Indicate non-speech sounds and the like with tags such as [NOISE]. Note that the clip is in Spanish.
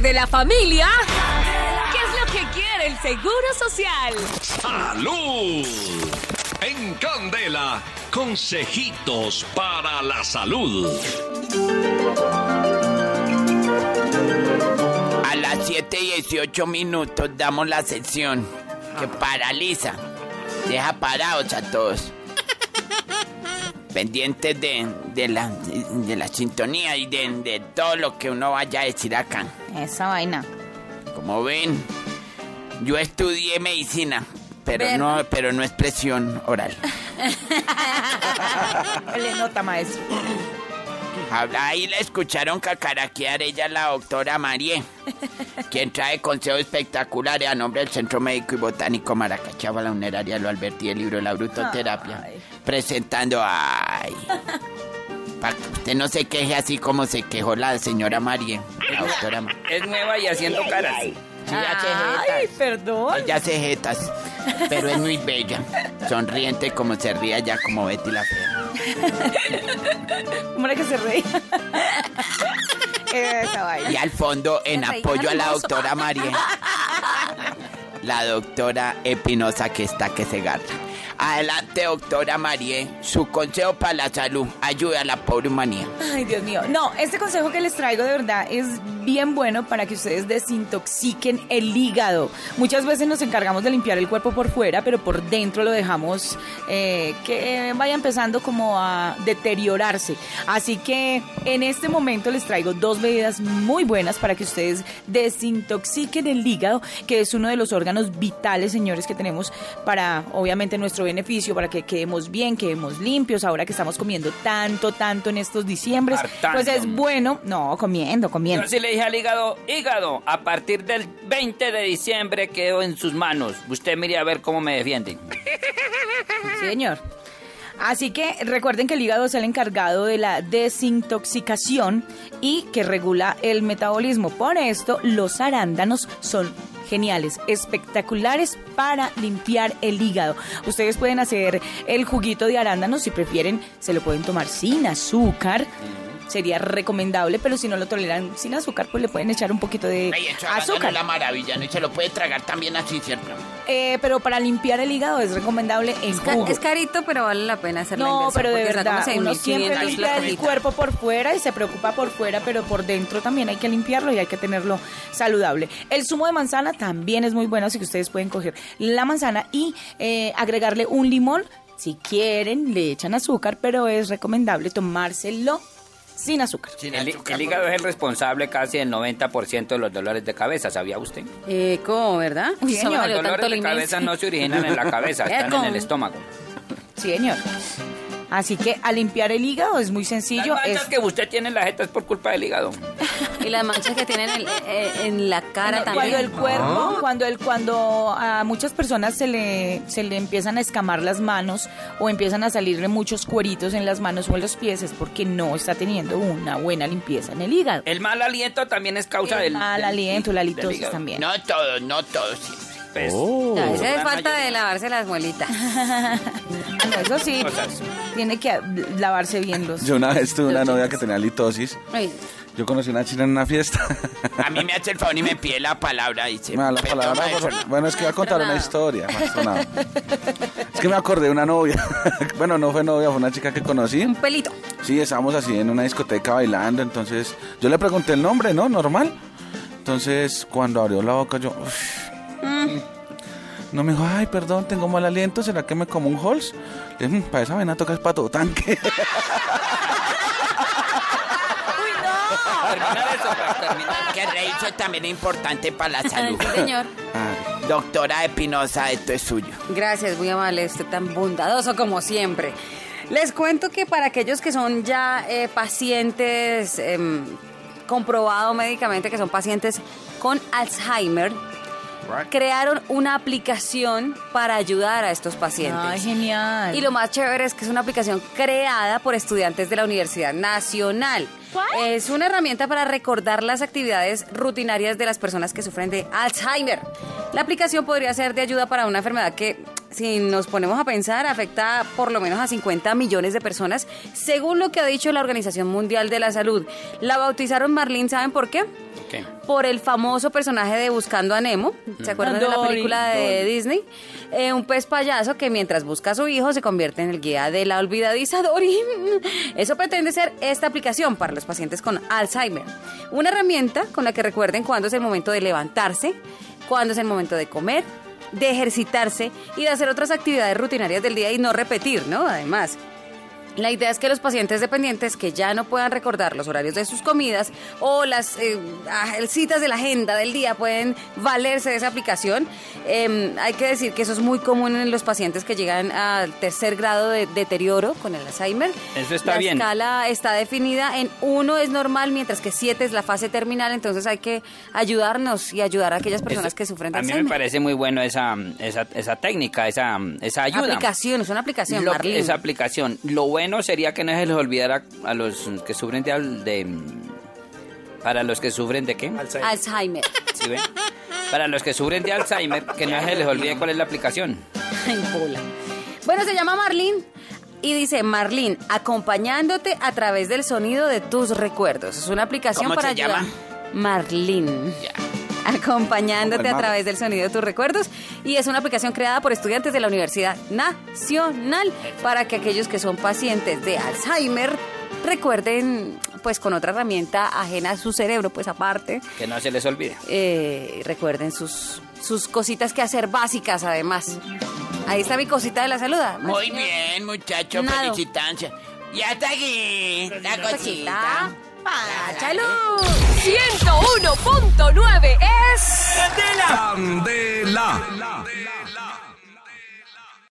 de la familia, ¿qué es lo que quiere el Seguro Social? ¡Salud! En Candela, consejitos para la salud. A las 7 y 18 minutos damos la sección que paraliza, deja parados a todos. Pendientes de, de la, de la sintonía y de, de todo lo que uno vaya a decir acá. Esa vaina. Como ven, yo estudié medicina, pero no, pero no expresión oral. [LAUGHS] Le nota, maestro. Ahí la escucharon cacaraquear ella, la doctora Marie, [LAUGHS] quien trae consejos espectaculares a nombre del Centro Médico y Botánico Maracachava, la funeraria, lo advertí, el libro La Brutoterapia, Ay. presentando, ay, [LAUGHS] para que usted no se queje así como se quejó la señora Marie, la doctora Marie. Es nueva y haciendo caras. Sí, Ay, perdón. Ella hace jetas, pero es muy [LAUGHS] bella, sonriente como se ría ya como Betty la Fea. [LAUGHS] ¿Cómo era que se reía? [LAUGHS] Esa. Y al fondo, en apoyo a la doctora María, [LAUGHS] la doctora Espinosa que está que se garra. Adelante, doctora María, su consejo para la salud, ayuda a la pobre humanidad. Ay, Dios mío. No, este consejo que les traigo de verdad es bien bueno para que ustedes desintoxiquen el hígado. Muchas veces nos encargamos de limpiar el cuerpo por fuera, pero por dentro lo dejamos eh, que vaya empezando como a deteriorarse. Así que en este momento les traigo dos medidas muy buenas para que ustedes desintoxiquen el hígado, que es uno de los órganos vitales, señores, que tenemos para, obviamente, nuestro beneficio, para que quedemos bien, quedemos limpios, ahora que estamos comiendo tanto, tanto en estos diciembres. Hartando. Pues es bueno, no, comiendo, comiendo. Yo sí le dije al hígado, hígado, a partir del 20 de diciembre quedo en sus manos. Usted mire a ver cómo me defiende. Sí, señor. Así que recuerden que el hígado es el encargado de la desintoxicación y que regula el metabolismo. Por esto, los arándanos son geniales, espectaculares para limpiar el hígado. Ustedes pueden hacer el juguito de arándanos si prefieren, se lo pueden tomar sin azúcar. Sería recomendable, pero si no lo toleran sin azúcar, pues le pueden echar un poquito de Ay, eso arándano azúcar. la maravilla, ¿no? Y se lo puede tragar también así, ¿cierto? Eh, pero para limpiar el hígado es recomendable en Es, ca- jugo. es carito, pero vale la pena hacer la No, pero de verdad, uno 6.500 siempre limpia el cuerpo por fuera y se preocupa por fuera, pero por dentro también hay que limpiarlo y hay que tenerlo saludable. El zumo de manzana también es muy bueno, así que ustedes pueden coger la manzana y eh, agregarle un limón. Si quieren, le echan azúcar, pero es recomendable tomárselo sin azúcar. Sin El, azúcar, el hígado es el responsable casi del 90% de los dolores de cabeza, ¿sabía usted? Eh, ¿Cómo, verdad? Uy, me señor, Los dolores tanto de cabeza no se originan en la cabeza, [LAUGHS] están en el estómago. Sí, señor. Así que a limpiar el hígado es muy sencillo. Las Es, que usted tiene en la jeta es por culpa del hígado. Y las manchas que tienen en, eh, en la cara cuando también. el cuerpo, cuando el cuando a muchas personas se le se le empiezan a escamar las manos o empiezan a salirle muchos cueritos en las manos o en los pies es porque no está teniendo una buena limpieza en el hígado. El mal aliento también es causa El del mal del- aliento, la del litosis hígado. también. No todos, no todos siempre. Pues, A veces gran es falta mayoría. de lavarse las muelitas. [LAUGHS] Ah, no, eso sí, Cosas. tiene que lavarse bien los. Yo una vez tuve una novia que tenía litosis. Ay, Yo conocí una china en una fiesta. A mí me hace el favor y me pide la palabra, dice. Me da la "Perdón, palabra. por maestro". favor. Bueno, es que voy a contar una historia. [LAUGHS] más. Es que me acordé de una novia. [LAUGHS] Bueno, no fue novia, fue una chica que conocí. un pelito. Sí, estábamos así en una discoteca bailando. Entonces, yo le pregunté el nombre, ¿no? Normal. Entonces, cuando abrió la boca, yo. "Uf". No me dijo, ay, perdón, tengo mal aliento. ¿Será que me como un Halls? Le dije, "Mm, para esa vaina toca es para todo tanque. [LAUGHS] Terminar eso, para terminar. Que reírse también es importante para la salud. Sí, señor. Ay. Doctora Espinosa, esto es suyo. Gracias, muy amable, usted tan bondadoso como siempre. Les cuento que para aquellos que son ya eh, pacientes, em, comprobado médicamente que son pacientes con Alzheimer, crearon una aplicación para ayudar a estos pacientes. Ay, genial. Y lo más chévere es que es una aplicación creada por estudiantes de la Universidad Nacional. Es una herramienta para recordar las actividades rutinarias de las personas que sufren de Alzheimer. La aplicación podría ser de ayuda para una enfermedad que, si nos ponemos a pensar, afecta por lo menos a 50 millones de personas, según lo que ha dicho la Organización Mundial de la Salud. La bautizaron Marlene, ¿saben por qué? Qué? por el famoso personaje de Buscando a Nemo. ¿Se acuerdan de la película de Disney? Eh, un pez payaso que mientras busca a su hijo se convierte en el guía de la olvidadiza Dory. [LAUGHS] Eso pretende ser esta aplicación para los pacientes con Alzheimer. Una herramienta con la que recuerden cuándo es el momento de levantarse, cuándo es el momento de comer, de ejercitarse y de hacer otras actividades rutinarias del día y no repetir, ¿no? Además. La idea es que los pacientes dependientes que ya no puedan recordar los horarios de sus comidas o las eh, ah, citas de la agenda del día pueden valerse de esa aplicación. Eh, hay que decir que eso es muy común en los pacientes que llegan al tercer grado de deterioro con el Alzheimer. Eso está la bien. escala está definida en uno es normal, mientras que siete es la fase terminal. Entonces hay que ayudarnos y ayudar a aquellas personas Eso- que sufren de A mí me Alzheimer. parece muy bueno esa, esa, esa técnica, esa, esa ayuda. Aplicación, es una aplicación, Lo esa aplicación. Lo bueno sería que no se les olvidara a los que sufren de, al- de para los que sufren de qué? Alzheimer. ¿Sí ven? Para los que sufren de Alzheimer, que no se les olvide cuál es la aplicación. Ay, bola. Bueno, se llama Marlene y dice Marlene, acompañándote a través del sonido de tus recuerdos. Es una aplicación ¿Cómo para se ayudar. llama? Marlene. Acompañándote a través del sonido de tus recuerdos y es una aplicación creada por estudiantes de la Universidad Nacional para que aquellos que son pacientes de Alzheimer recuerden pues con otra herramienta ajena a su cerebro pues aparte Que no se les olvide. eh, recuerden sus, sus cositas que hacer básicas además. Ahí está mi cosita de la salud. Muy bien, muchacho, felicitancia. Ya está aquí, la Cosita salud. 101.9 es... Candela.